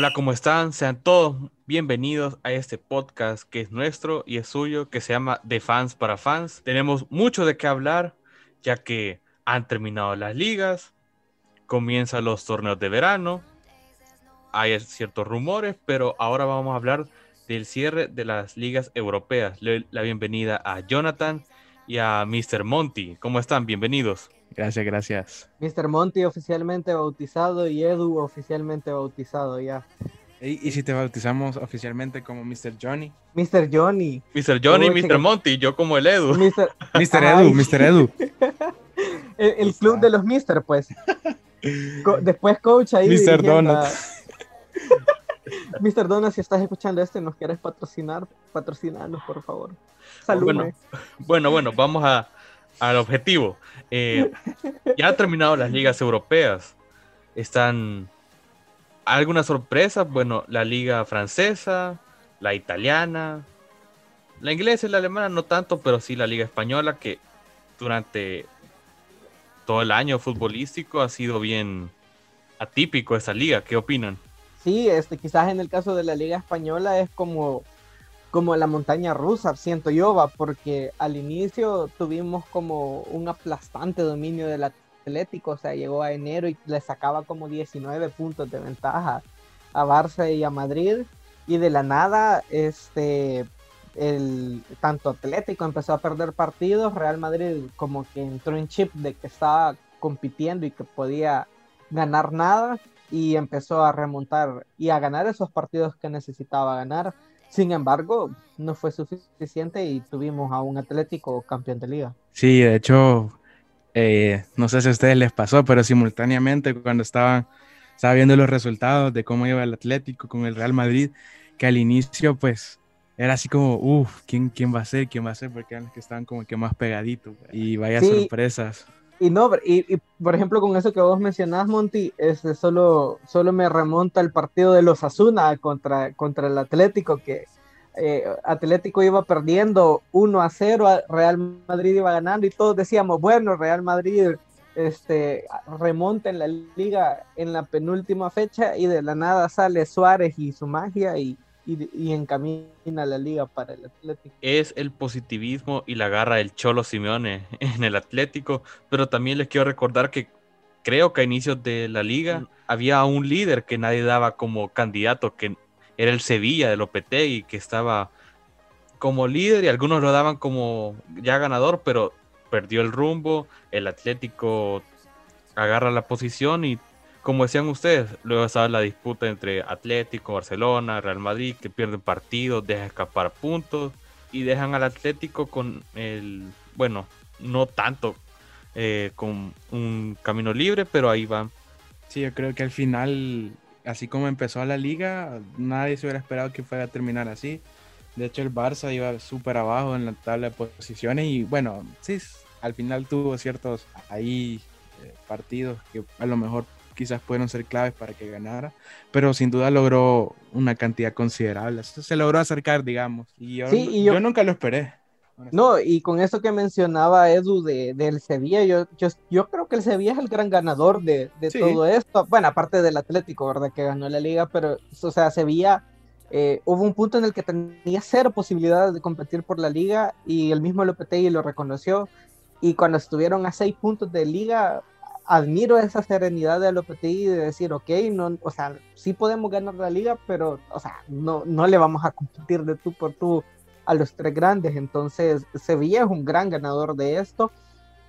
Hola, ¿cómo están? Sean todos bienvenidos a este podcast que es nuestro y es suyo, que se llama De Fans para Fans. Tenemos mucho de qué hablar, ya que han terminado las ligas, comienzan los torneos de verano, hay ciertos rumores, pero ahora vamos a hablar del cierre de las ligas europeas. La bienvenida a Jonathan y a Mr. Monty. ¿Cómo están? Bienvenidos. Gracias, gracias. Mr. Monty oficialmente bautizado y Edu oficialmente bautizado ya. ¿Y, si te bautizamos oficialmente como Mr. Johnny? Mr. Johnny. Mr. Johnny, Mr. Monty, yo como el Edu. Mr. Edu, Mr. Edu. el, club de los Mr. pues. después coach ahí. Mr. Donut. Mr. Donut, si estás escuchando esto y nos quieres patrocinar, patrocinarnos, por favor. Saludos. Bueno, bueno, vamos a, al objetivo. Eh, ya han terminado las ligas europeas. Están algunas sorpresas. Bueno, la liga francesa, la italiana, la inglesa y la alemana no tanto, pero sí la liga española que durante todo el año futbolístico ha sido bien atípico esa liga. ¿Qué opinan? Sí, este, quizás en el caso de la liga española es como como la montaña rusa, siento yo, va, porque al inicio tuvimos como un aplastante dominio del Atlético, o sea, llegó a enero y le sacaba como 19 puntos de ventaja a Barça y a Madrid, y de la nada, este, el tanto Atlético empezó a perder partidos, Real Madrid como que entró en chip de que estaba compitiendo y que podía ganar nada y empezó a remontar y a ganar esos partidos que necesitaba ganar sin embargo, no fue suficiente y tuvimos a un Atlético campeón de liga. Sí, de hecho, eh, no sé si a ustedes les pasó, pero simultáneamente cuando estaban estaba viendo los resultados de cómo iba el Atlético con el Real Madrid, que al inicio pues era así como, uff, ¿quién, ¿quién va a ser? ¿Quién va a ser? Porque eran los que estaban como que más pegaditos y vaya sorpresas. Y no, y, por ejemplo, con eso que vos mencionás, Monty, este, solo, solo me remonta el partido de los Asuna contra, contra el Atlético, que eh, Atlético iba perdiendo 1 a 0, Real Madrid iba ganando y todos decíamos, bueno, Real Madrid este, remonta en la liga en la penúltima fecha y de la nada sale Suárez y su magia y y, encamina la liga para el Atlético. Es el positivismo y la garra del Cholo Simeone en el Atlético, pero también les quiero recordar que creo que a inicios de la liga mm. había un líder que nadie daba como candidato, que era el Sevilla de Lopetegui, que estaba como líder y algunos lo daban como ya ganador, pero perdió el rumbo, el Atlético agarra la posición y como decían ustedes, luego estaba la disputa entre Atlético, Barcelona, Real Madrid, que pierden partidos, dejan escapar puntos y dejan al Atlético con el, bueno, no tanto eh, con un camino libre, pero ahí van. Sí, yo creo que al final, así como empezó la liga, nadie se hubiera esperado que fuera a terminar así. De hecho, el Barça iba súper abajo en la tabla de posiciones y bueno, sí, al final tuvo ciertos ahí eh, partidos que a lo mejor quizás pudieron ser claves para que ganara, pero sin duda logró una cantidad considerable. Se logró acercar, digamos, y yo, yo, nunca lo esperé. No, y con eso que mencionaba Edu de, del Sevilla, yo, yo, yo, creo que el Sevilla es el gran ganador de, de todo esto. Bueno, aparte del Atlético, ¿verdad? Que ganó la liga, pero, o sea, Sevilla, eh, hubo un punto en el que tenía cero posibilidades de competir por la liga y el mismo Lopetegui lo reconoció. Y cuando estuvieron a seis puntos de liga, admiro esa serenidad de Lopetegui de decir, ok, no, o sea, sí podemos ganar la liga, pero, o sea, no, no le vamos a competir de tú por tú a los tres grandes. Entonces, Sevilla es un gran ganador de esto.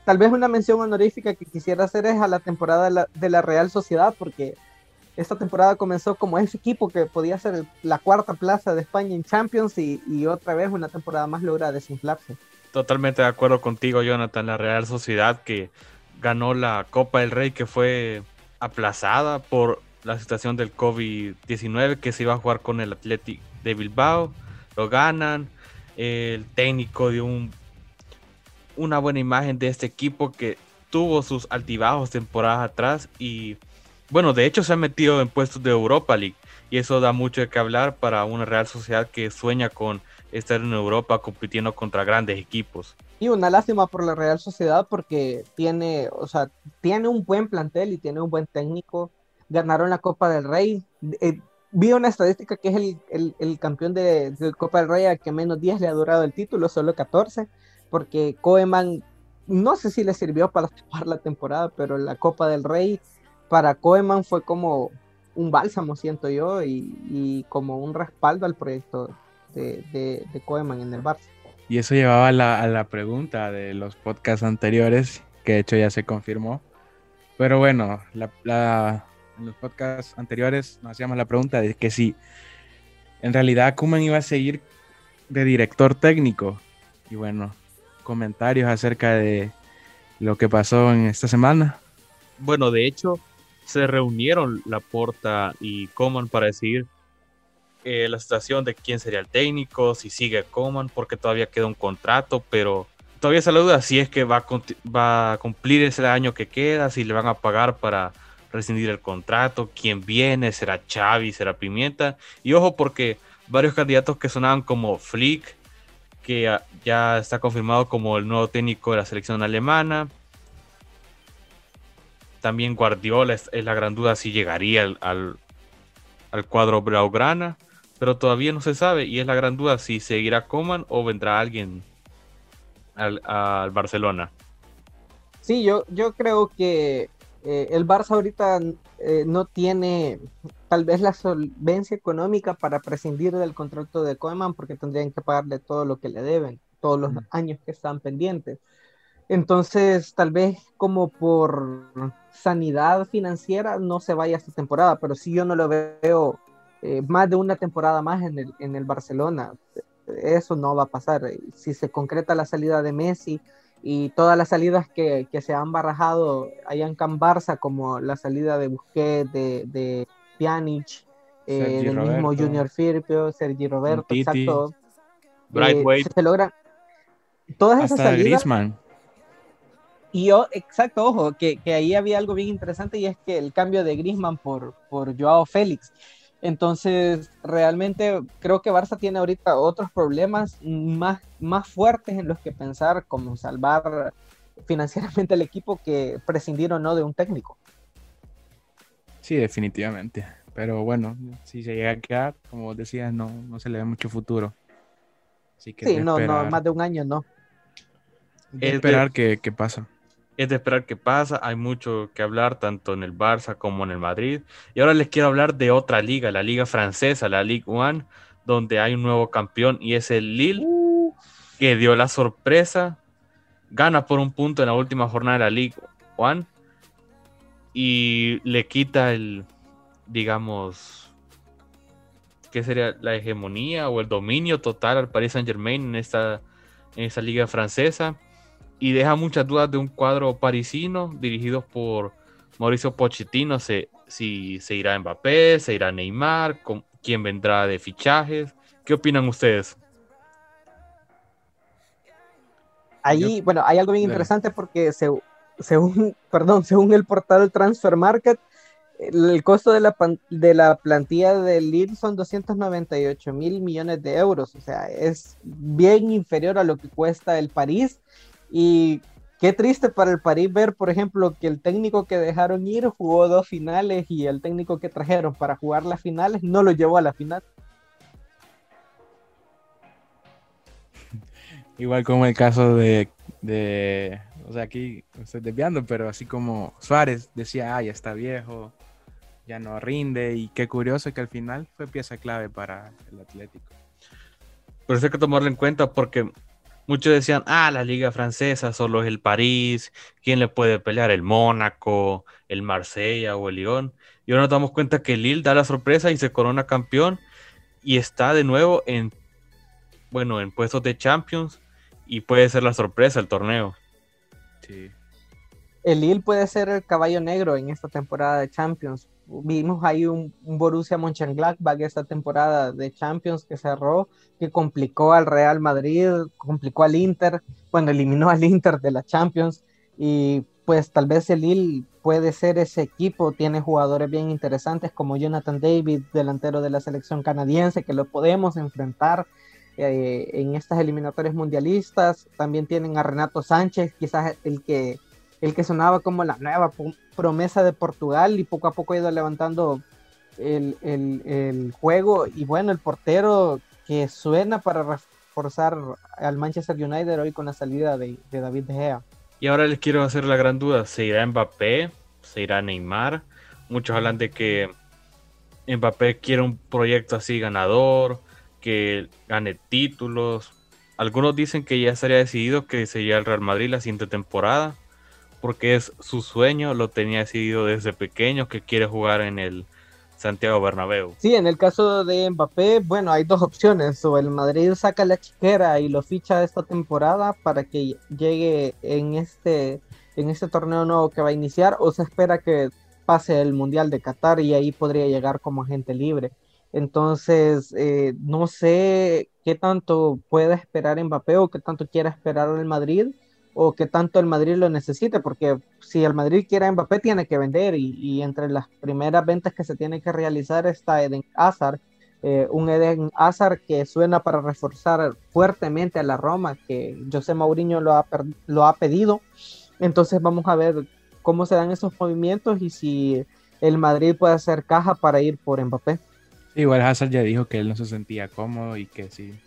Tal vez una mención honorífica que quisiera hacer es a la temporada de la, Real Sociedad, porque esta temporada comenzó como ese equipo que podía ser la cuarta plaza de España en Champions y, y otra vez una temporada más logra desinflarse. Totalmente de acuerdo contigo, Jonathan. La Real Sociedad que ganó la Copa del Rey que fue aplazada por la situación del COVID-19 que se iba a jugar con el Athletic de Bilbao. Lo ganan. El técnico dio un, una buena imagen de este equipo que tuvo sus altibajos temporadas atrás y bueno, de hecho se ha metido en puestos de Europa League y eso da mucho de qué hablar para una Real Sociedad que sueña con estar en Europa compitiendo contra grandes equipos. Y una lástima por la Real Sociedad porque tiene, o sea, tiene un buen plantel y tiene un buen técnico. Ganaron la Copa del Rey. Eh, vi una estadística que es el, el, campeón de, Copa del Rey a que menos días le ha durado el título, solo 14, porque Koeman, no sé si le sirvió para tapar la temporada, pero la Copa del Rey para Koeman fue como un bálsamo, siento yo, y, como un respaldo al proyecto de, de, de, Koeman en el Barça. Y eso llevaba a la, a la pregunta de los podcasts anteriores, que de hecho ya se confirmó. Pero bueno, la, la, en los podcasts anteriores nos hacíamos la pregunta de que si en realidad Kuman iba a seguir de director técnico. Y bueno, comentarios acerca de lo que pasó en esta semana. Bueno, de hecho, se reunieron Laporta y Coman para decidir eh, la situación de quién sería el técnico, si sigue Coman, porque todavía queda un contrato, pero todavía se la duda si es que va a, va a cumplir ese año que queda, si le van a pagar para rescindir el contrato, quién viene, será Xavi, será Pimienta. Y ojo porque varios candidatos que sonaban como Flick, que ya está confirmado como el nuevo técnico de la selección alemana. También Guardiola es, la gran duda si llegaría al, al, cuadro Blaugrana, pero todavía no se sabe y es la gran duda si seguirá Coman o vendrá alguien al, al Barcelona. Sí, yo, yo creo que eh, el Barça ahorita eh, no tiene tal vez la solvencia económica para prescindir del contrato de Koeman porque tendrían que pagarle todo lo que le deben, todos los años que están pendientes. Entonces, tal vez como por sanidad financiera no se vaya esta temporada, pero si yo no lo veo eh, más de una temporada más en el, en el Barcelona. Eso no va a pasar. Si se concreta la salida de Messi, y todas las salidas que, que, se han barajado allá en Can Barça, como la salida de Busquets, de, de Pjanic, eh, del mismo Junior Firpio, Sergi Roberto, exacto. Eh, se, logran todas esas salidas. Y yo, exacto, ojo, que, que, ahí había algo bien interesante y es que el cambio de Griezmann por, por Joao Félix. Entonces, realmente creo que Barça tiene ahorita otros problemas más, más fuertes en los que pensar, como salvar financieramente al equipo, que prescindir o no de un técnico. Sí, definitivamente. Pero bueno, si se llega a quedar, como decías, no, no se le ve mucho futuro. sí, no, no, más de un año no. esperar qué pasa es de esperar qué pasa. Hay mucho que hablar, tanto en el Barça como en el Madrid. Y ahora les quiero hablar de otra liga, la liga francesa, la Ligue 1, donde hay un nuevo campeón y es el Lille, que dio la sorpresa. Gana por un punto en la última jornada de la Ligue 1 y le quita el, digamos, ¿qué sería la hegemonía o el dominio total al Paris Saint Germain en esta, en esta liga francesa? Y deja muchas dudas de un cuadro parisino dirigido por Mauricio Pochettino, se, si se irá Mbappé, se irá Neymar, con, quién vendrá de fichajes. ¿Qué opinan ustedes? Ahí, bueno, hay algo bien interesante porque según, perdón, según el portal Transfer Market, el costo de la, de la plantilla del Lille son 298 mil millones de euros, o sea, es bien inferior a lo que cuesta el París y qué triste para el París ver, por ejemplo, que el técnico que dejaron ir jugó dos finales y el técnico que trajeron para jugar las finales no lo llevó a la final. Igual como el caso de, de o sea, aquí estoy desviando, pero así como Suárez decía, ah, ya está viejo, ya no rinde, y qué curioso que al final fue pieza clave para el Atlético. Pero eso hay que tomarlo en cuenta porque Muchos decían, ah, la liga francesa solo es el París, ¿quién le puede pelear? El Mónaco, el Marsella o el Lyon. Y ahora nos damos cuenta que Lille da la sorpresa y se corona campeón y está de nuevo en, bueno, en puestos de Champions y puede ser la sorpresa el torneo. Sí. El Lille puede ser el caballo negro en esta temporada de Champions vimos ahí un, Borussia Mönchengladbach esta temporada de Champions que cerró, que complicó al Real Madrid, complicó al Inter, bueno, eliminó al Inter de la Champions y pues tal vez el Lille puede ser ese equipo, tiene jugadores bien interesantes como Jonathan David, delantero de la selección canadiense, que lo podemos enfrentar eh, en estas eliminatorias mundialistas, también tienen a Renato Sánchez, quizás el que el que sonaba como la nueva promesa de Portugal y poco a poco ha ido levantando el, juego y bueno, el portero que suena para reforzar al Manchester United hoy con la salida de, David De Gea. Y ahora les quiero hacer la gran duda, ¿se irá Mbappé? ¿Se irá Neymar? Muchos hablan de que Mbappé quiere un proyecto así ganador, que gane títulos. Algunos dicen que ya estaría decidido que sería el Real Madrid la siguiente temporada, porque es su sueño, lo tenía decidido desde pequeño, que quiere jugar en el Santiago Bernabéu. Sí, en el caso de Mbappé, bueno, hay dos opciones, o el Madrid saca la chiquera y lo ficha esta temporada para que llegue en este en este torneo nuevo que va a iniciar o se espera que pase el Mundial de Qatar y ahí podría llegar como agente libre. Entonces, eh, no sé qué tanto pueda esperar Mbappé o qué tanto quiera esperar el Madrid o qué tanto el Madrid lo necesite, porque si el Madrid quiere a Mbappé tiene que vender y, entre las primeras ventas que se tiene que realizar está Eden Hazard, eh, un Eden Hazard que suena para reforzar fuertemente a la Roma, que José Mourinho lo ha, lo ha pedido. Entonces vamos a ver cómo se dan esos movimientos y si el Madrid puede hacer caja para ir por Mbappé. Igual Hazard ya dijo que él no se sentía cómodo y que sí.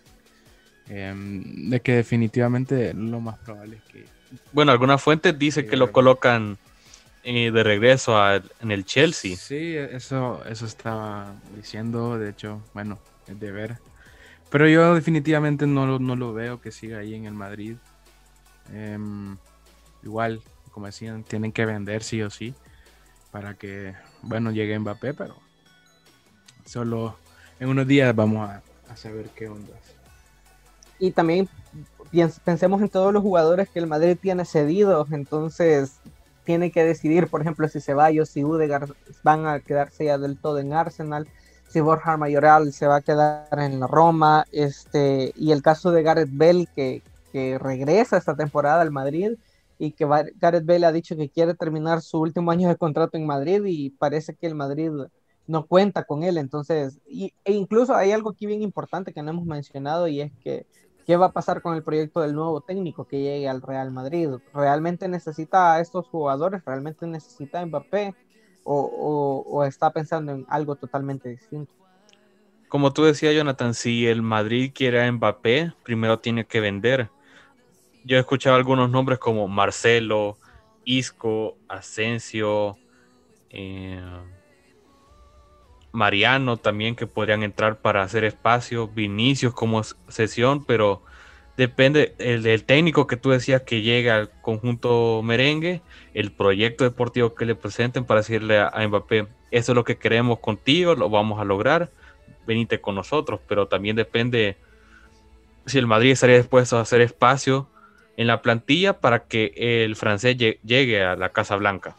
Em, de que definitivamente lo más probable es que. Bueno, algunas fuentes dicen que lo colocan eh, de regreso en el Chelsea. Sí, eso, eso estaba diciendo. De hecho, bueno, es de ver. Pero yo definitivamente no, no lo veo que siga ahí en el Madrid. Em, igual, como decían, tienen que vender sí o sí para que, bueno, llegue Mbappé, pero solo en unos días vamos a, saber qué onda. Y también pensemos en todos los jugadores que el Madrid tiene cedidos, entonces tiene que decidir, por ejemplo, si Ceballos, si Udegaard van a quedarse ya del todo en Arsenal, si Borja Mayoral se va a quedar en la Roma, este, y el caso de Gareth Bell que, que regresa esta temporada al Madrid, y que Gareth Bale ha dicho que quiere terminar su último año de contrato en Madrid y parece que el Madrid no cuenta con él. Entonces, y, e incluso hay algo aquí bien importante que no hemos mencionado y es que qué va a pasar con el proyecto del nuevo técnico que llegue al Real Madrid. ¿Realmente necesita a estos jugadores? ¿Realmente necesita a Mbappé? O, está pensando en algo totalmente distinto? Como tú decías, Jonathan, si el Madrid quiere a Mbappé, primero tiene que vender yo he escuchado algunos nombres como Marcelo, Isco, Asensio, eh, Mariano también que podrían entrar para hacer espacio, Vinicius como sesión, pero depende del técnico que tú decías que llega al conjunto merengue, el proyecto deportivo que le presenten para decirle a, a Mbappé, eso es lo que queremos contigo, lo vamos a lograr, venite con nosotros, pero también depende si el Madrid estaría dispuesto a hacer espacio en la plantilla para que el francés llegue a la Casa Blanca.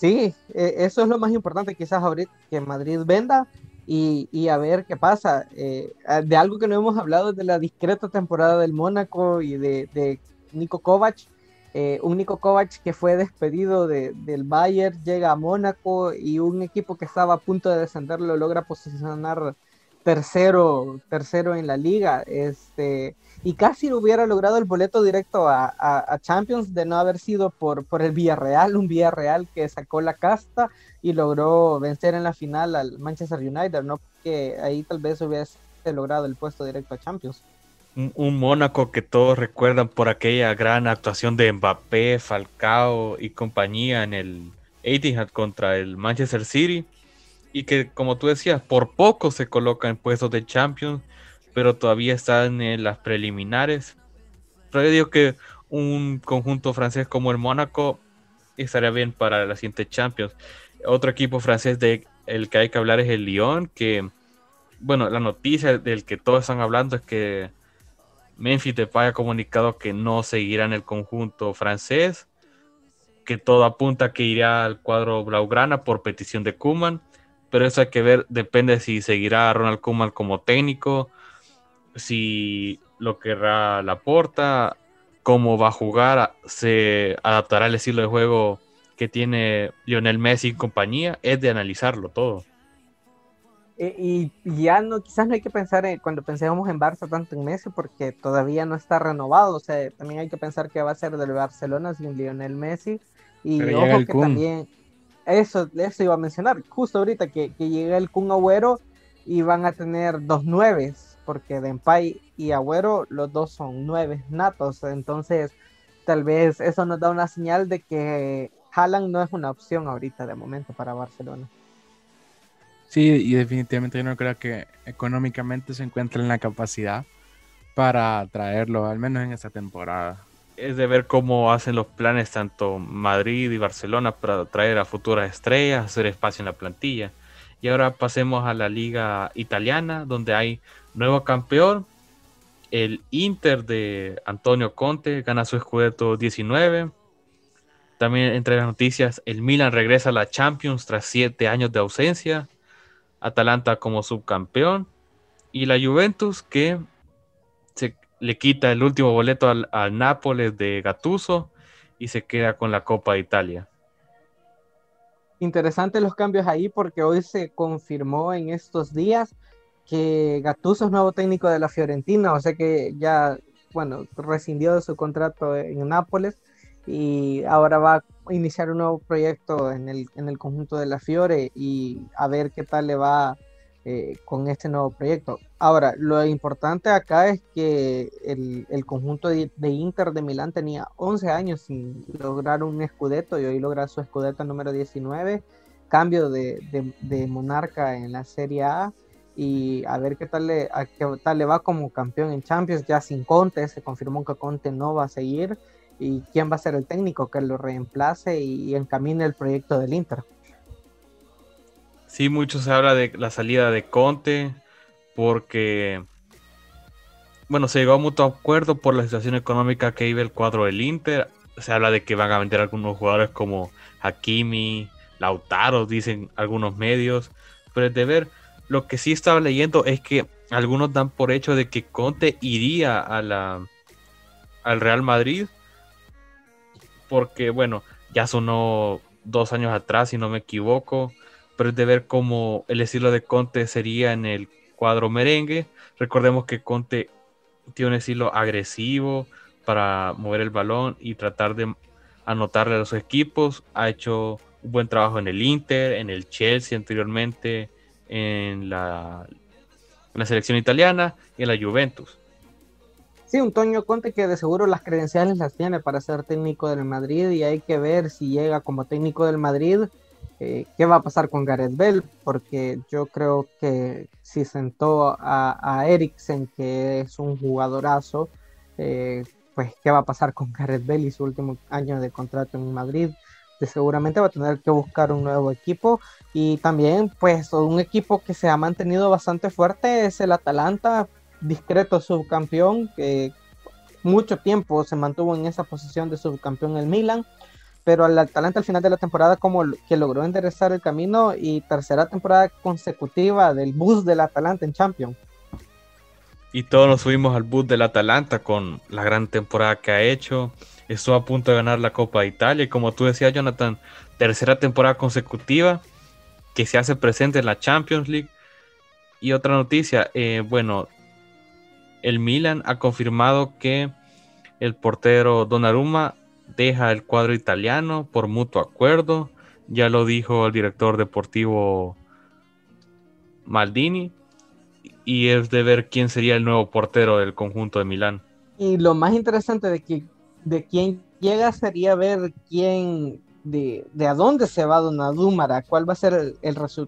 Sí, e, eso es lo más importante, quizás ahorita que Madrid venda y, a ver qué pasa. Eh, de algo que no hemos hablado de la discreta temporada del Mónaco y de, de Nico Kovac. Eh, un Nico Kovac que fue despedido del Bayern, llega a Mónaco y un equipo que estaba a punto de descender lo logra posicionar tercero, tercero en la liga. Este, y casi hubiera logrado el boleto directo a, Champions de no haber sido por, por el Villarreal, un Villarreal que sacó la casta y logró vencer en la final al Manchester United, ¿no? Que ahí tal vez hubiese logrado el puesto directo a Champions. Un, Mónaco que todos recuerdan por aquella gran actuación de Mbappé, Falcao y compañía en el Etihad contra el Manchester City y que como tú decías, por poco se coloca en puestos de Champions pero todavía están en las preliminares. Pero yo digo que un conjunto francés como el Mónaco estaría bien para la siguiente Champions. Otro equipo francés del que hay que hablar es el Lyon, que, bueno, la noticia del que todos están hablando es que Memphis Depay ha comunicado que no seguirá en el conjunto francés, que todo apunta que irá al cuadro blaugrana por petición de Kuman, pero eso hay que ver, depende si seguirá Ronald Kuman como técnico, si lo querrá la porta, cómo va a jugar, se adaptará al estilo de juego que tiene Lionel Messi y compañía, es de analizarlo todo. E, y, ya no, quizás no hay que pensar en, cuando pensemos en Barça tanto en Messi porque todavía no está renovado, o sea, también hay que pensar que va a ser del Barcelona sin Lionel Messi y ojo que también eso, eso iba a mencionar, justo ahorita que, que llega el Kun Agüero y van a tener dos nueves, porque Dempay y Agüero, los dos son nueve natos, entonces tal vez eso nos da una señal de que Haaland no es una opción ahorita de momento para Barcelona. Sí, y definitivamente yo no creo que económicamente se encuentre en la capacidad para traerlo, al menos en esta temporada. Es de ver cómo hacen los planes tanto Madrid y Barcelona para traer a futuras estrellas, hacer espacio en la plantilla. Y ahora pasemos a la liga italiana, donde hay nuevo campeón. El Inter de Antonio Conte gana su escudeto 19. También entre las noticias, el Milan regresa a la Champions tras siete años de ausencia. Atalanta como subcampeón. Y la Juventus que le quita el último boleto al, al Nápoles de Gattuso y se queda con la Copa de Italia. Interesantes los cambios ahí porque hoy se confirmó en estos días que Gattuso es nuevo técnico de la Fiorentina, o sea que ya, bueno, rescindió de su contrato en Nápoles y ahora va a iniciar un nuevo proyecto en el, en el conjunto de la Fiore y a ver qué tal le va eh, con este nuevo proyecto. Ahora, lo importante acá es que el, conjunto de, Inter de Milán tenía 11 años sin lograr un escudeto y hoy logra su escudeto número 19, cambio de, monarca en la Serie A y a ver qué tal, le, qué tal le va como campeón en Champions, ya sin Conte, se confirmó que Conte no va a seguir y quién va a ser el técnico que lo reemplace y encamine el proyecto del Inter. Sí, mucho se habla de la salida de Conte porque, bueno, se llegó a mutuo acuerdo por la situación económica que vive el cuadro del Inter. Se habla de que van a vender algunos jugadores como Hakimi, Lautaro, dicen algunos medios. Pero es de ver, lo que sí estaba leyendo es que algunos dan por hecho de que Conte iría a la, al Real Madrid. Porque, bueno, ya sonó dos años atrás, si no me equivoco pero es de ver cómo el estilo de Conte sería en el cuadro merengue. Recordemos que Conte tiene un estilo agresivo para mover el balón y tratar de anotarle a los equipos. Ha hecho un buen trabajo en el Inter, en el Chelsea anteriormente, en la, en la selección italiana y en la Juventus. Sí, un Toño Conte que de seguro las credenciales las tiene para ser técnico del Madrid y hay que ver si llega como técnico del Madrid eh, qué va a pasar con Gareth Bell, porque yo creo que si sentó a, a Eriksen, que es un jugadorazo, eh, pues qué va a pasar con Gareth Bell y su último año de contrato en Madrid. De seguramente va a tener que buscar un nuevo equipo. Y también pues un equipo que se ha mantenido bastante fuerte es el Atalanta, discreto subcampeón, que mucho tiempo se mantuvo en esa posición de subcampeón el Milan pero al Atalanta al final de la temporada como que logró enderezar el camino y tercera temporada consecutiva del bus del Atalanta en Champions. Y todos nos subimos al bus del Atalanta con la gran temporada que ha hecho. Estuvo a punto de ganar la Copa de Italia y como tú decías Jonathan, tercera temporada consecutiva que se hace presente en la Champions League. Y otra noticia, eh, bueno, el Milan ha confirmado que el portero Donnarumma deja el cuadro italiano por mutuo acuerdo. Ya lo dijo el director deportivo Maldini. Y es de ver quién sería el nuevo portero del conjunto de Milán. Y lo más interesante de, que, de quién llega sería ver quién, de, de a dónde se va Donnarumma, cuál va a ser el,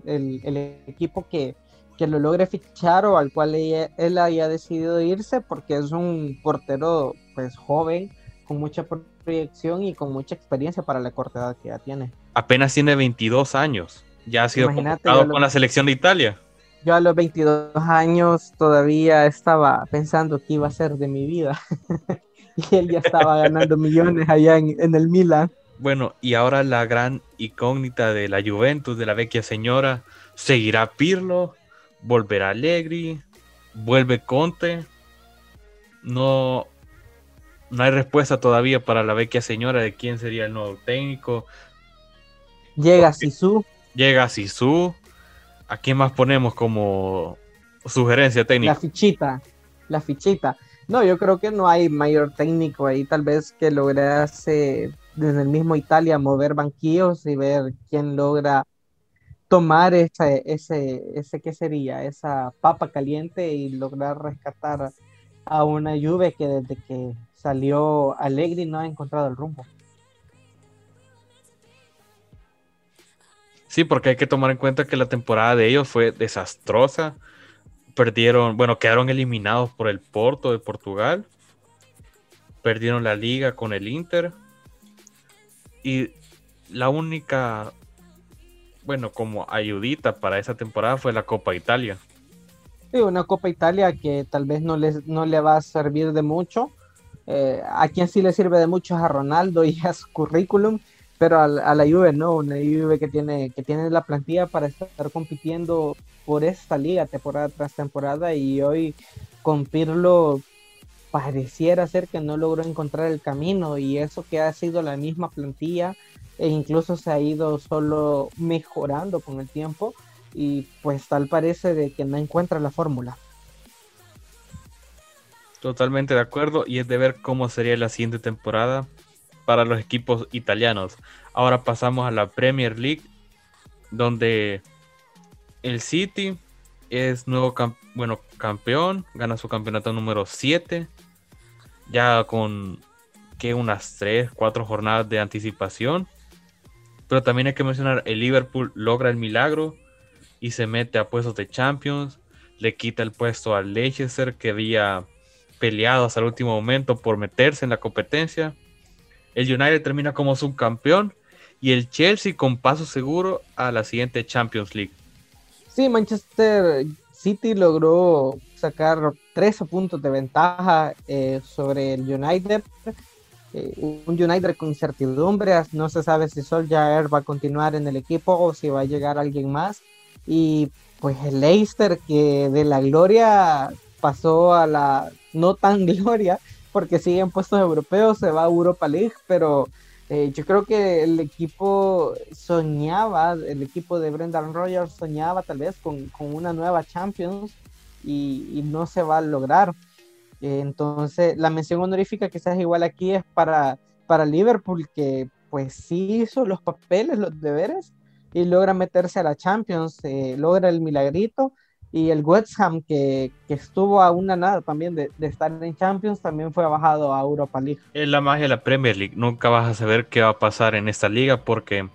el, el equipo que, que, lo logre fichar o al cual ella, él haya decidido irse, porque es un portero pues joven, con mucha proyección y con mucha experiencia para la corta edad que ya tiene. Apenas tiene 22 años. Ya ha sido convocado con la selección de Italia. Yo a los 22 años todavía estaba pensando qué iba a ser de mi vida. y él ya estaba ganando millones allá en, en, el Milan. Bueno, y ahora la gran incógnita de la Juventus, de la vecchia señora, ¿seguirá Pirlo? ¿Volverá Allegri? ¿Vuelve Conte? No, no hay respuesta todavía para la vecchia señora de quién sería el nuevo técnico. Llega Sisu. Llega Sisu. ¿A quién más ponemos como sugerencia técnica? La fichita. La fichita. No, yo creo que no hay mayor técnico ahí, tal vez que lograse desde el mismo Italia mover banquillos y ver quién logra tomar ese, ese, ese, ¿qué sería? Esa papa caliente y lograr rescatar a una Juve que desde que salió Allegri no ha encontrado el rumbo. Sí, porque hay que tomar en cuenta que la temporada de ellos fue desastrosa. Perdieron, bueno, quedaron eliminados por el Porto de Portugal. Perdieron la liga con el Inter. Y la única, bueno, como ayudita para esa temporada fue la Copa Italia. Sí, una Copa Italia que tal vez no, les, no le va a servir de mucho. Eh, a quien sí le sirve de mucho es a Ronaldo y a su currículum pero a, la Juve no, una Juve que tiene, que tiene la plantilla para estar compitiendo por esta liga temporada tras temporada y hoy con Pirlo pareciera ser que no logró encontrar el camino y eso que ha sido la misma plantilla e incluso se ha ido solo mejorando con el tiempo y pues tal parece de que no encuentra la fórmula. Totalmente de acuerdo y es de ver cómo sería la siguiente temporada para los equipos italianos. Ahora pasamos a la Premier League, donde el City es nuevo bueno, campeón, gana su campeonato número 7, ya con que unas 3, 4 jornadas de anticipación. Pero también hay que mencionar, el Liverpool logra el milagro y se mete a puestos de Champions, le quita el puesto al Leicester que había peleado hasta el último momento por meterse en la competencia el United termina como subcampeón y el Chelsea con paso seguro a la siguiente Champions League. Sí, Manchester City logró sacar 13 puntos de ventaja eh, sobre el United. Eh, un United con incertidumbre, no se sabe si Solskjaer va a continuar en el equipo o si va a llegar alguien más. Y pues el Leicester que de la gloria pasó a la no tan gloria porque sigue en puestos europeos, se va a Europa League, pero eh, yo creo que el equipo soñaba, el equipo de Brendan Rogers soñaba tal vez con, una nueva Champions y, no se va a lograr. entonces, la mención honorífica que quizás igual aquí es para, para Liverpool, que pues sí hizo los papeles, los deberes, y logra meterse a la Champions, eh, logra el milagrito, y el West Ham, que, estuvo a una nada también de, estar en Champions, también fue bajado a Europa League. Es la magia de la Premier League. Nunca vas a saber qué va a pasar en esta liga porque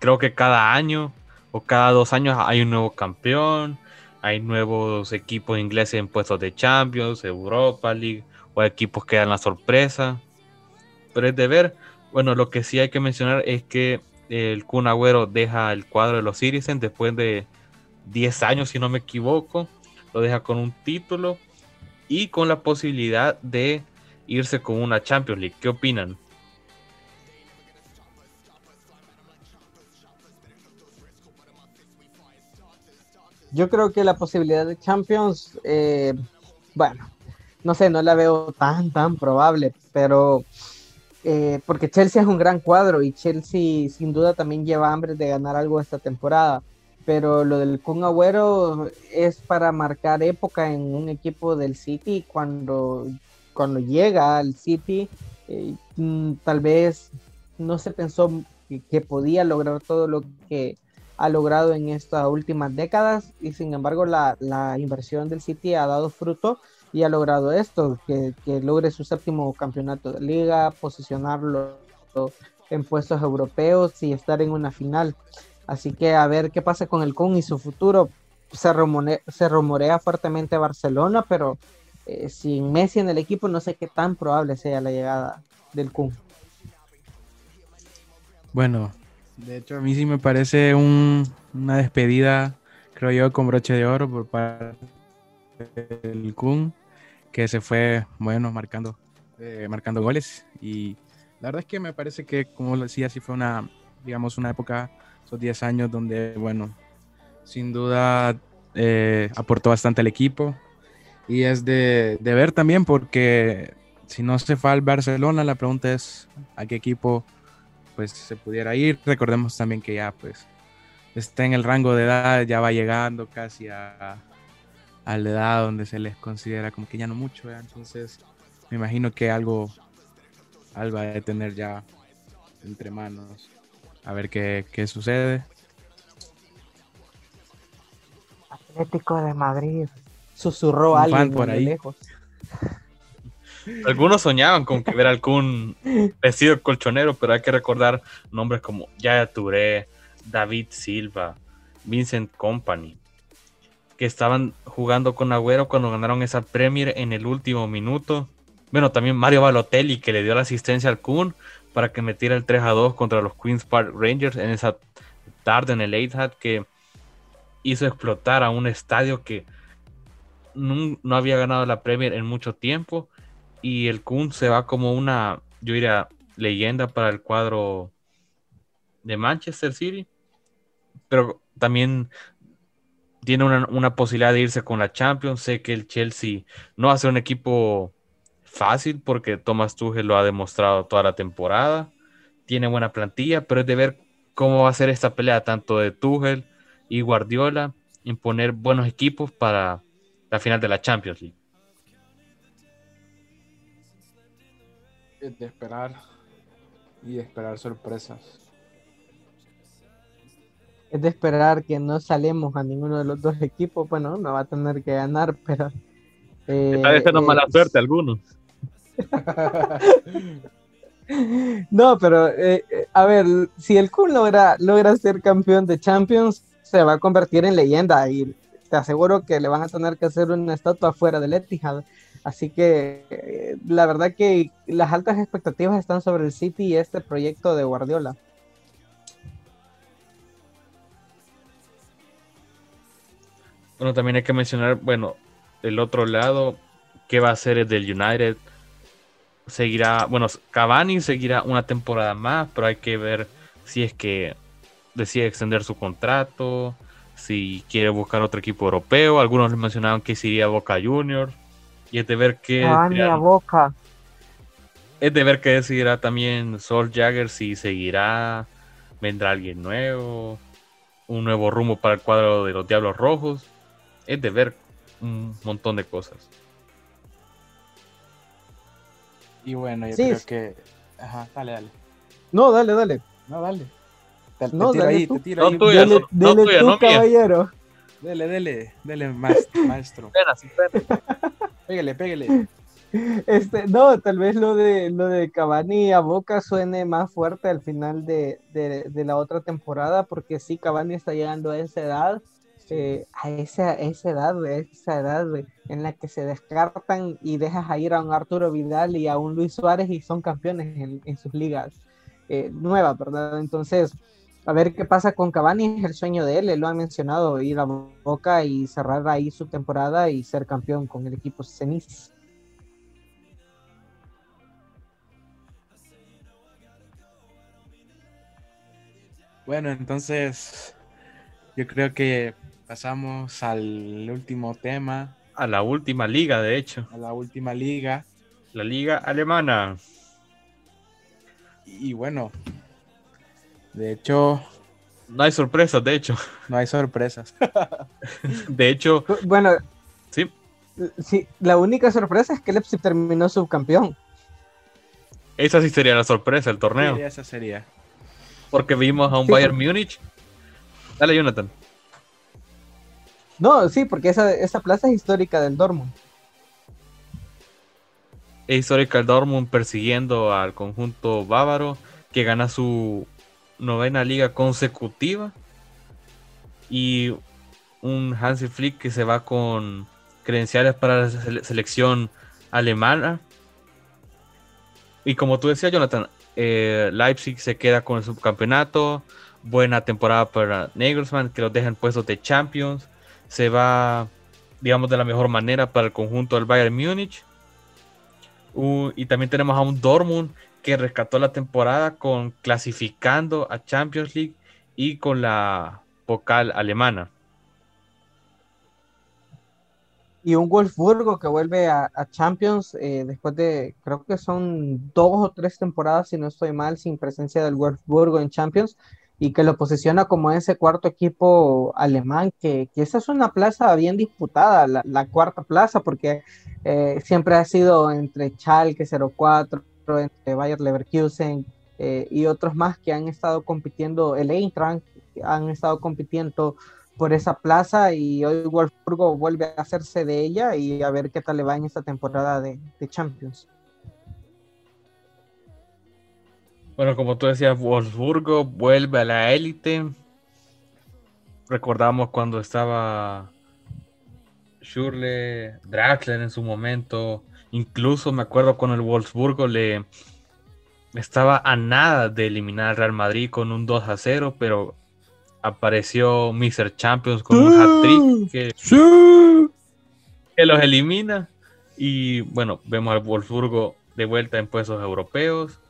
creo que cada año o cada dos años hay un nuevo campeón, hay nuevos equipos ingleses en puestos de Champions, Europa League, o equipos que dan la sorpresa. Pero es de ver. Bueno, lo que sí hay que mencionar es que el Kun Agüero deja el cuadro de los Citizens después de 10 años, si no me equivoco. Lo deja con un título y con la posibilidad de irse con una Champions League. ¿Qué opinan? Yo creo que la posibilidad de Champions, eh, bueno, no sé, no la veo tan, tan probable, pero eh, porque Chelsea es un gran cuadro y Chelsea sin duda también lleva hambre de ganar algo esta temporada pero lo del Kun Agüero es para marcar época en un equipo del City cuando, cuando llega al City eh, mm, tal vez no se pensó que, podía lograr todo lo que ha logrado en estas últimas décadas y sin embargo la, inversión del City ha dado fruto y ha logrado esto, que, que logre su séptimo campeonato de liga, posicionarlo en puestos europeos y estar en una final. Así que a ver qué pasa con el Kun y su futuro. Se, se rumorea fuertemente Barcelona, pero eh, sin Messi en el equipo no sé qué tan probable sea la llegada del Kun. Bueno, de hecho a mí sí me parece una despedida, creo yo, con broche de oro por parte del Kun, que se fue, bueno, marcando, eh, marcando goles. Y la verdad es que me parece que, como decía, sí fue una, digamos, una época 10 años donde, bueno, sin duda eh, aportó bastante al equipo. Y es de, ver también porque si no se fue al Barcelona, la pregunta es a qué equipo pues se pudiera ir. Recordemos también que ya pues está en el rango de edad, ya va llegando casi a, a la edad donde se les considera como que ya no mucho, entonces me imagino que algo, algo va a tener ya entre manos. A ver qué, qué sucede. Atlético de Madrid. Susurró alguien por ahí. lejos. Algunos soñaban con que ver algún vestido colchonero, pero hay que recordar nombres como Yaya Touré, David Silva, Vincent Company, que estaban jugando con Agüero cuando ganaron esa Premier en el último minuto. Bueno, también Mario Balotelli, que le dio la asistencia al Kun para que metiera el 3 a 2 contra los Queens Park Rangers en esa tarde en el Etihad que hizo explotar a un estadio que no, no había ganado la Premier en mucho tiempo y el Kun se va como una, yo diría, leyenda para el cuadro de Manchester City, pero también tiene una, posibilidad de irse con la Champions. Sé que el Chelsea no va a ser un equipo fácil porque Thomas Tuchel lo ha demostrado toda la temporada. Tiene buena plantilla, pero es de ver cómo va a ser esta pelea tanto de Tuchel y Guardiola, imponer buenos equipos para la final de la Champions League. de esperar y de esperar sorpresas. Es de esperar que no salemos a ninguno de los dos equipos. Bueno, no va a tener que ganar, pero. Eh, Está diciendo mala suerte algunos. no, pero eh, eh, a ver, si el Kun logra, ser campeón de Champions, se va a convertir en leyenda y te aseguro que le van a tener que hacer una estatua fuera del Etihad. Así que eh, la verdad que las altas expectativas están sobre el City y este proyecto de Guardiola. Bueno, también hay que mencionar, bueno, el otro lado, ¿qué va a hacer el del United? Seguirá, bueno, Cavani seguirá una temporada más, pero hay que ver si es que decide extender su contrato, si quiere buscar otro equipo europeo. Algunos le mencionaban que se iría a Boca Juniors y es de ver qué. a boca. Es de ver qué decidirá también Sol Jagger si seguirá, vendrá alguien nuevo, un nuevo rumbo para el cuadro de los Diablos Rojos. Es de ver un montón de cosas. Y bueno, yo creo que. Ajá, dale, dale. No, dale, dale. No, dale. Te, no, dale ahí, tú. te tiro no Tuya, dele, no, dele tuya, tú, no mía. caballero. Dele, dele, dele, maestro. Pégale, pégale. Este, no, tal vez lo de lo de Cavani a Boca suene más fuerte al final de, de, de la otra temporada, porque sí, Cavani está llegando a esa edad, eh, a esa, esa edad, a esa edad en la que se descartan y dejas a ir a un Arturo Vidal y a un Luis Suárez y son campeones en, sus ligas eh, nuevas, ¿verdad? Entonces, a ver qué pasa con Cavani, es el sueño de él, él lo ha mencionado, ir a Boca y cerrar ahí su temporada y ser campeón con el equipo Cenis. Bueno, entonces yo creo que pasamos al último tema, A la última liga, de hecho. a la última liga. La liga alemana. Y bueno, de hecho, No hay sorpresas, de hecho. no hay sorpresas. De hecho, Bueno, sí. sí, la única sorpresa es que Leipzig terminó subcampeón. Esa sí sería la sorpresa del torneo. Sí, esa sería. Porque vimos a un Sí, Bayern Múnich. Dale, Jonathan. No, sí, porque esa, plaza es histórica del Dortmund. Es histórica el Dortmund persiguiendo al conjunto bávaro que gana su novena liga consecutiva. Y un Hansi Flick que se va con credenciales para la sele- selección alemana. Y como tú decías, Jonathan, eh, Leipzig se queda con el subcampeonato. Buena temporada para Nagelsmann, que los deja en puestos de Champions. Se va, digamos, de la mejor manera para el conjunto del Bayern Múnich. Y también tenemos a un Dortmund que rescató la temporada con clasificando a Champions League y con la vocal alemana. Y un Wolfsburgo que vuelve a, a Champions eh, después de, creo que son dos o tres temporadas, si no estoy mal, sin presencia del Wolfsburgo en Champions, y que lo posiciona como ese cuarto equipo alemán, que, esa es una plaza bien disputada, la, la cuarta plaza, porque eh, siempre ha sido entre Schalke 04, entre Bayer Leverkusen, eh, y otros más que han estado compitiendo, el Eintracht, han estado compitiendo por esa plaza y hoy Wolfsburgo vuelve a hacerse de ella y a ver qué tal le va en esta temporada de, Champions. Bueno, como tú decías, Wolfsburgo vuelve a la élite. Recordamos cuando estaba Schürrle, Draxler en su momento. Incluso me acuerdo cuando el Wolfsburgo le estaba a nada de eliminar al Real Madrid con un 2 a 0, pero apareció Mr. Champions con un hat-trick que, que, los elimina. Y bueno, vemos al Wolfsburgo de vuelta en puestos europeos.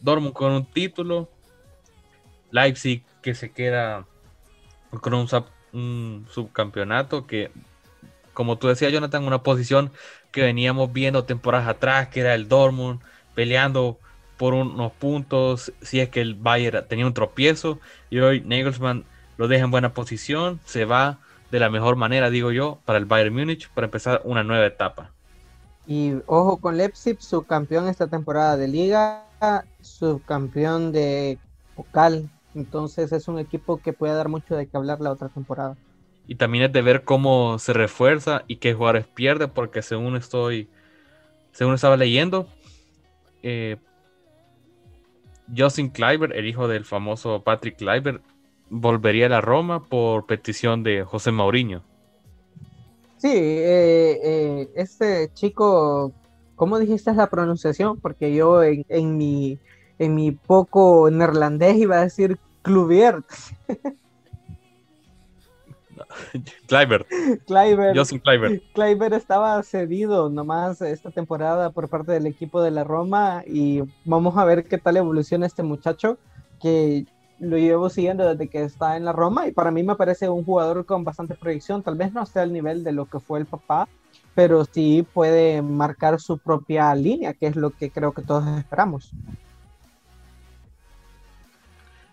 Dortmund con un título. Leipzig que se queda con un, subcampeonato que, como tú decías, Jonathan, una posición que veníamos viendo temporadas atrás, que era el Dortmund peleando por unos puntos, si es que el Bayern tenía un tropiezo y hoy Nagelsmann lo deja en buena posición, se va de la mejor manera, digo yo, para el Bayern Múnich para empezar una nueva etapa. Y ojo con Leipzig, subcampeón esta temporada de liga, subcampeón de vocal, entonces es un equipo que puede dar mucho de qué hablar la otra temporada. Y también es de ver cómo se refuerza y qué jugadores pierde, porque según estoy, según estaba leyendo, eh, Justin Kleiber, el hijo del famoso Patrick Kleiber, volvería a la Roma por petición de José Mourinho. Sí, eh, eh, este chico, ¿cómo dijiste la pronunciación? Porque yo en, mi, en mi poco neerlandés iba a decir Kluivert. Kleiber. Kleiber. Justin Kleiber. Kleiber estaba cedido nomás esta temporada por parte del equipo de la Roma y vamos a ver qué tal evoluciona este muchacho que lo llevo siguiendo desde que está en la Roma y para mí me parece un jugador con bastante proyección. Tal vez no esté al nivel de lo que fue el papá, pero sí puede marcar su propia línea, que es lo que creo que todos esperamos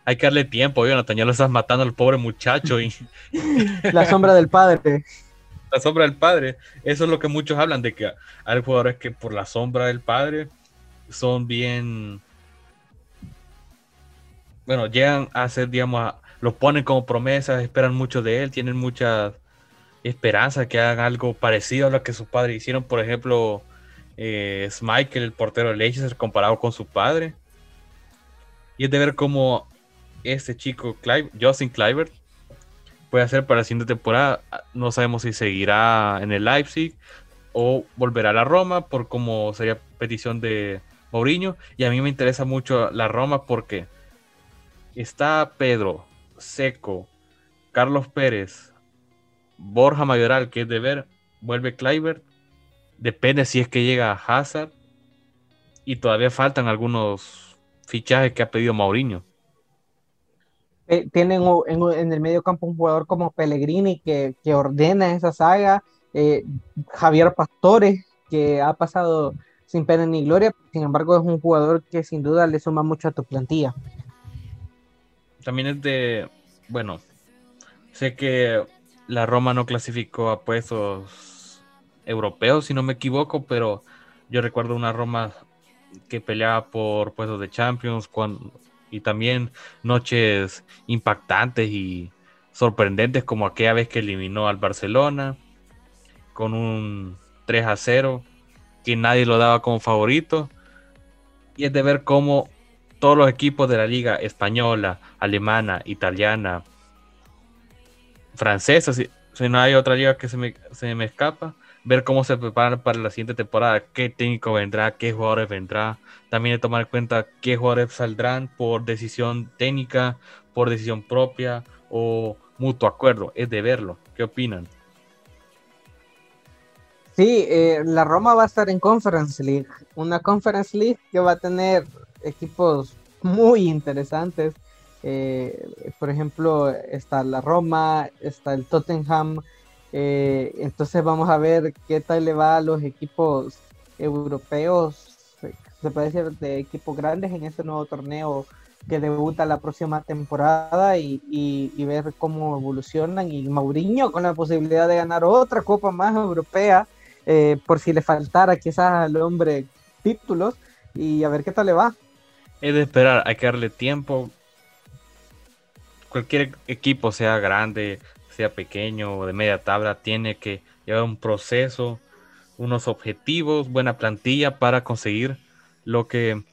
hay que darle tiempo, Jonathan, ya lo estás matando al pobre muchacho. Y... La sombra del padre. La sombra del padre. Eso es lo que muchos hablan, de que hay jugadores que por la sombra del padre son bien... Bueno, llegan a ser, digamos, lo ponen como promesas, esperan mucho de él, tienen mucha esperanza que hagan algo parecido a lo que sus padres hicieron. Por ejemplo, eh, Michael, el portero de Leicester, comparado con su padre. Y es de ver cómo este chico, Clive, Justin Cliver, puede hacer para la siguiente temporada. No sabemos si seguirá en el Leipzig o volverá a la Roma, por como sería petición de Mourinho. Y a mí me interesa mucho la Roma porque está Pedro, Seco, Carlos Pérez, Borja Mayoral, que es de ver, vuelve Cliver. Depende si es que llega Hazard. Y todavía faltan algunos fichajes que ha pedido Mourinho. Eh, tienen en, el medio campo un jugador como Pellegrini que, ordena esa saga, eh, Javier Pastores que ha pasado sin pena ni gloria, sin embargo es un jugador que sin duda le suma mucho a tu plantilla. También es de, bueno, sé que la Roma no clasificó a puestos europeos, si no me equivoco, pero yo recuerdo una Roma que peleaba por puestos de Champions y también noches impactantes y sorprendentes como aquella vez que eliminó al Barcelona con un 3 a 0 que nadie lo daba como favorito. Y es de ver cómo todos los equipos de la liga española, alemana, italiana, francesa, si, no hay otra liga que se me, se me escapa, ver cómo se preparan para la siguiente temporada, qué técnico vendrá, qué jugadores vendrá, también de tomar en cuenta qué jugadores saldrán por decisión técnica, por decisión propia o mutuo acuerdo, es de verlo. ¿Qué opinan? Sí, eh, la Roma va a estar en Conference League, una Conference League que va a tener equipos muy interesantes. Eh, por ejemplo, está la Roma, está el Tottenham, eh, entonces vamos a ver qué tal le va a los equipos europeos, se puede decir de equipos grandes en este nuevo torneo que debuta la próxima temporada y, ver cómo evolucionan. Y Mauriño con la posibilidad de ganar otra copa más europea, eh, por si le faltara quizás al hombre títulos, y a ver qué tal le va. Es de esperar, hay que darle tiempo. Cualquier equipo, sea grande, sea pequeño o de media tabla, tiene que llevar un proceso, unos objetivos, buena plantilla para conseguir lo que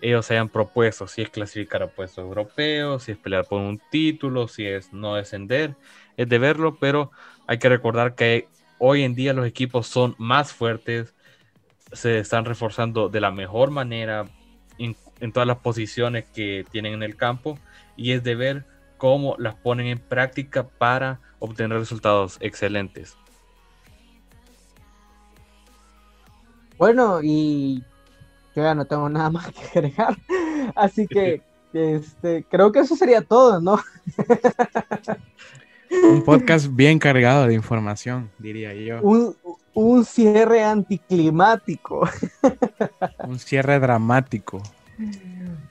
ellos hayan propuesto, si es clasificar a puestos europeos, si es pelear por un título, si es no descender, es de verlo, pero hay que recordar que hoy en día los equipos son más fuertes, se están reforzando de la mejor manera en, todas las posiciones que tienen en el campo y es de ver cómo las ponen en práctica para obtener resultados excelentes. Bueno, y yo ya no tengo nada más que agregar, así que este, creo que eso sería todo, ¿no? Un podcast bien cargado de información, diría yo. Un, un cierre anticlimático. Un cierre dramático.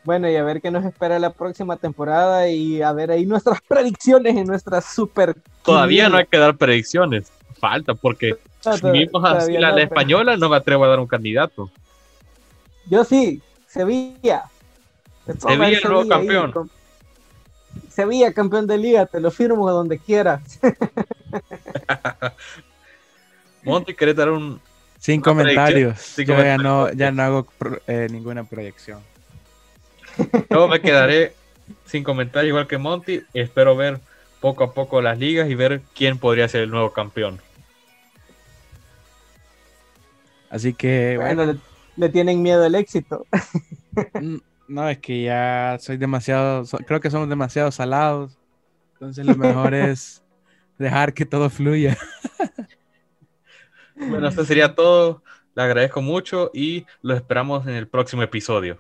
Bueno, y a ver qué nos espera la próxima temporada y a ver ahí nuestras predicciones en nuestra super. Todavía no hay que dar predicciones, falta, porque no, si vimos así la, la española, no me atrevo a dar un candidato. Yo sí, Sevilla. Sevilla, el nuevo campeón. Sevilla, campeón de liga, te lo firmo donde quieras. Monty, ¿querés dar un. Sin comentarios. Sin Yo comentarios. Ya, no, ya no hago eh, ninguna proyección. Yo me quedaré sin comentarios igual que Monty. Espero ver poco a poco las ligas y ver quién podría ser el nuevo campeón. Así que. Bueno, bueno. Le, le, tienen miedo al éxito. No, es que ya soy demasiado. So, creo que somos demasiado salados. Entonces, lo mejor es dejar que todo fluya. Bueno, esto sería todo. Le agradezco mucho y lo esperamos en el próximo episodio.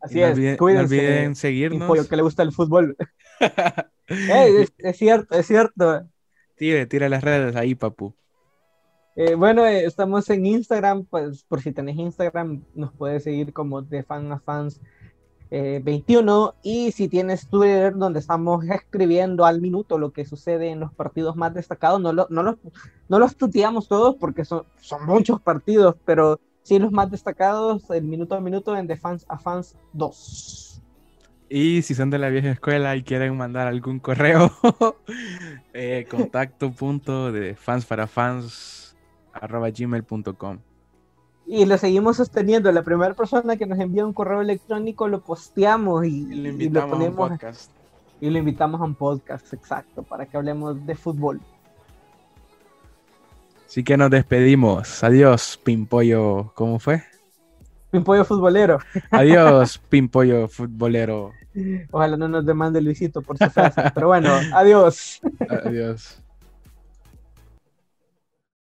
Así es, olviden, cuídense. No olviden seguirnos. Pollo que le gusta el fútbol. hey, es, es, cierto, es cierto. Tire, tire las redes ahí, papu. Eh, bueno, eh, estamos en Instagram, pues por si tenés Instagram, nos puedes seguir como de fan a fans eh, 21 y si tienes Twitter donde estamos escribiendo al minuto lo que sucede en los partidos más destacados, no, lo, no, los, no los tuteamos todos porque son, son muchos partidos, pero sí los más destacados el minuto a minuto en The Fans a Fans 2. Y si son de la vieja escuela y quieren mandar algún correo, eh, contacto punto de fans para fans arroba gmail.com. Y lo seguimos sosteniendo. La primera persona que nos envía un correo electrónico lo posteamos y, y lo invitamos y lo ponemos, a un podcast. Y lo invitamos a un podcast, exacto, para que hablemos de fútbol. Así que nos despedimos. Adiós, Pimpollo. ¿Cómo fue? Pimpollo futbolero. Adiós, Pimpollo futbolero. Ojalá no nos demande Luisito por su frase. Pero bueno, adiós. Adiós.